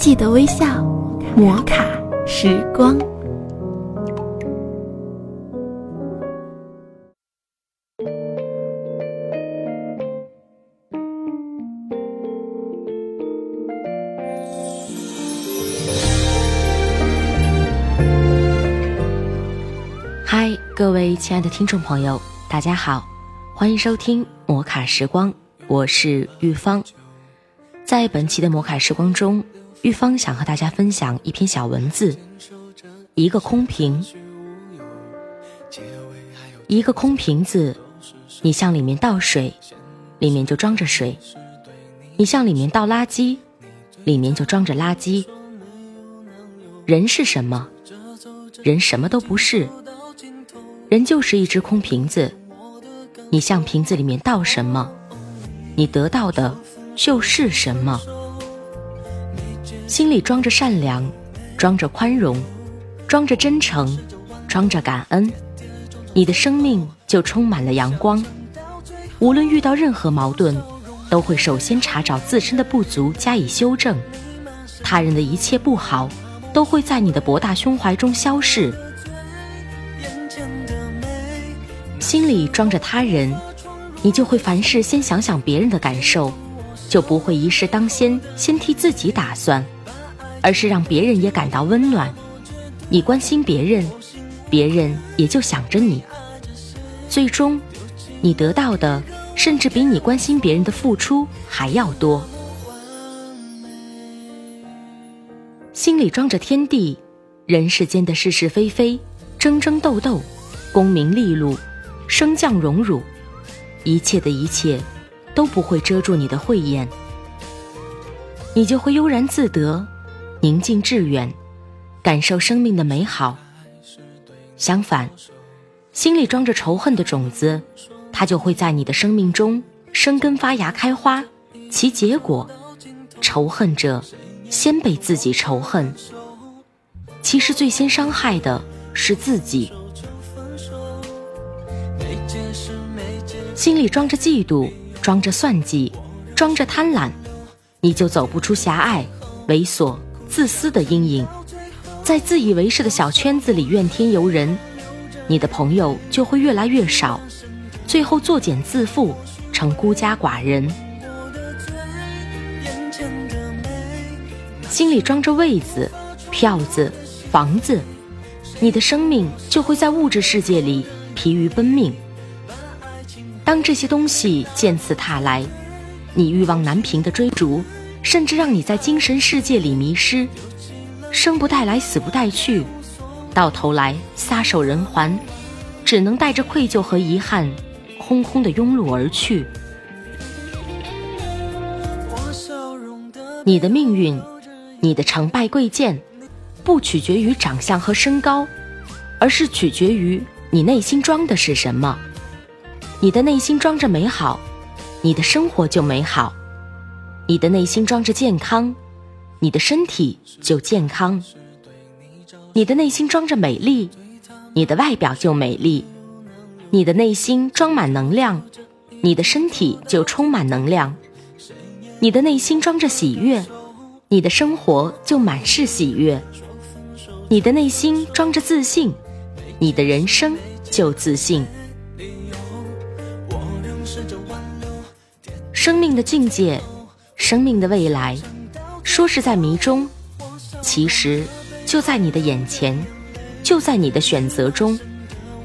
记得微笑，摩卡时光。嗨，各位亲爱的听众朋友，大家好，欢迎收听摩卡时光，我是玉芳。在本期的摩卡时光中，玉芳想和大家分享一篇小文字：一个空瓶，一个空瓶子，你向里面倒水，里面就装着水；你向里面倒垃圾，里面就装着垃圾。人是什么？人什么都不是。人就是一只空瓶子，你向瓶子里面倒什么，你得到的就是什么。心里装着善良，装着宽容，装着真诚，装着感恩，你的生命就充满了阳光。无论遇到任何矛盾，都会首先查找自身的不足加以修正，他人的一切不好，都会在你的博大胸怀中消逝。心里装着他人，你就会凡事先想想别人的感受，就不会一事当先先替自己打算，而是让别人也感到温暖。你关心别人，别人也就想着你。最终，你得到的甚至比你关心别人的付出还要多。心里装着天地，人世间的是是非非、争争斗斗、功名利禄。升降荣辱，一切的一切都不会遮住你的慧眼，你就会悠然自得，宁静致远，感受生命的美好。相反，心里装着仇恨的种子，它就会在你的生命中生根发芽开花，其结果，仇恨者先被自己仇恨。其实最先伤害的是自己。心里装着嫉妒，装着算计，装着贪婪，你就走不出狭隘、猥琐、自私的阴影，在自以为是的小圈子里怨天尤人，你的朋友就会越来越少，最后作茧自缚，成孤家寡人。心里装着位子、票子、房子，你的生命就会在物质世界里疲于奔命。当这些东西渐次踏来，你欲望难平的追逐，甚至让你在精神世界里迷失，生不带来，死不带去，到头来撒手人寰，只能带着愧疚和遗憾，空空的庸碌而去。你的命运，你的成败贵贱，不取决于长相和身高，而是取决于你内心装的是什么。你的内心装着美好，你的生活就美好；你的内心装着健康，你的身体就健康；你的内心装着美丽，你的外表就美丽；你的内心装满能量，你的身体就充满能量；你的内心装着喜悦，你的生活就满是喜悦；你的内心装着自信，你的人生就自信。生命的境界，生命的未来，说是在迷中，其实就在你的眼前，就在你的选择中，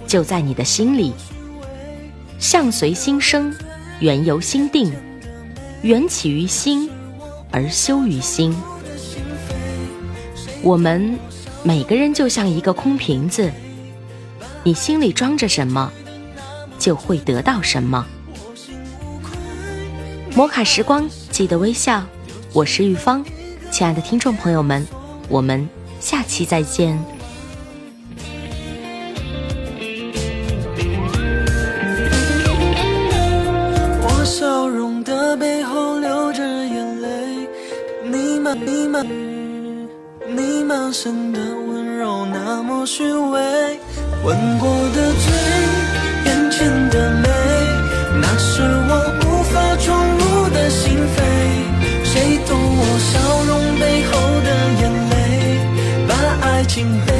就在你的心里。相随心生，缘由心定，缘起于心，而修于心。我们每个人就像一个空瓶子，你心里装着什么，就会得到什么。摩卡时光，记得微笑。我是玉芳，亲爱的听众朋友们，我们下期再见。我笑容的背后流着眼泪，你满你满你满身的温柔那么虚伪，吻过的嘴，眼前的心的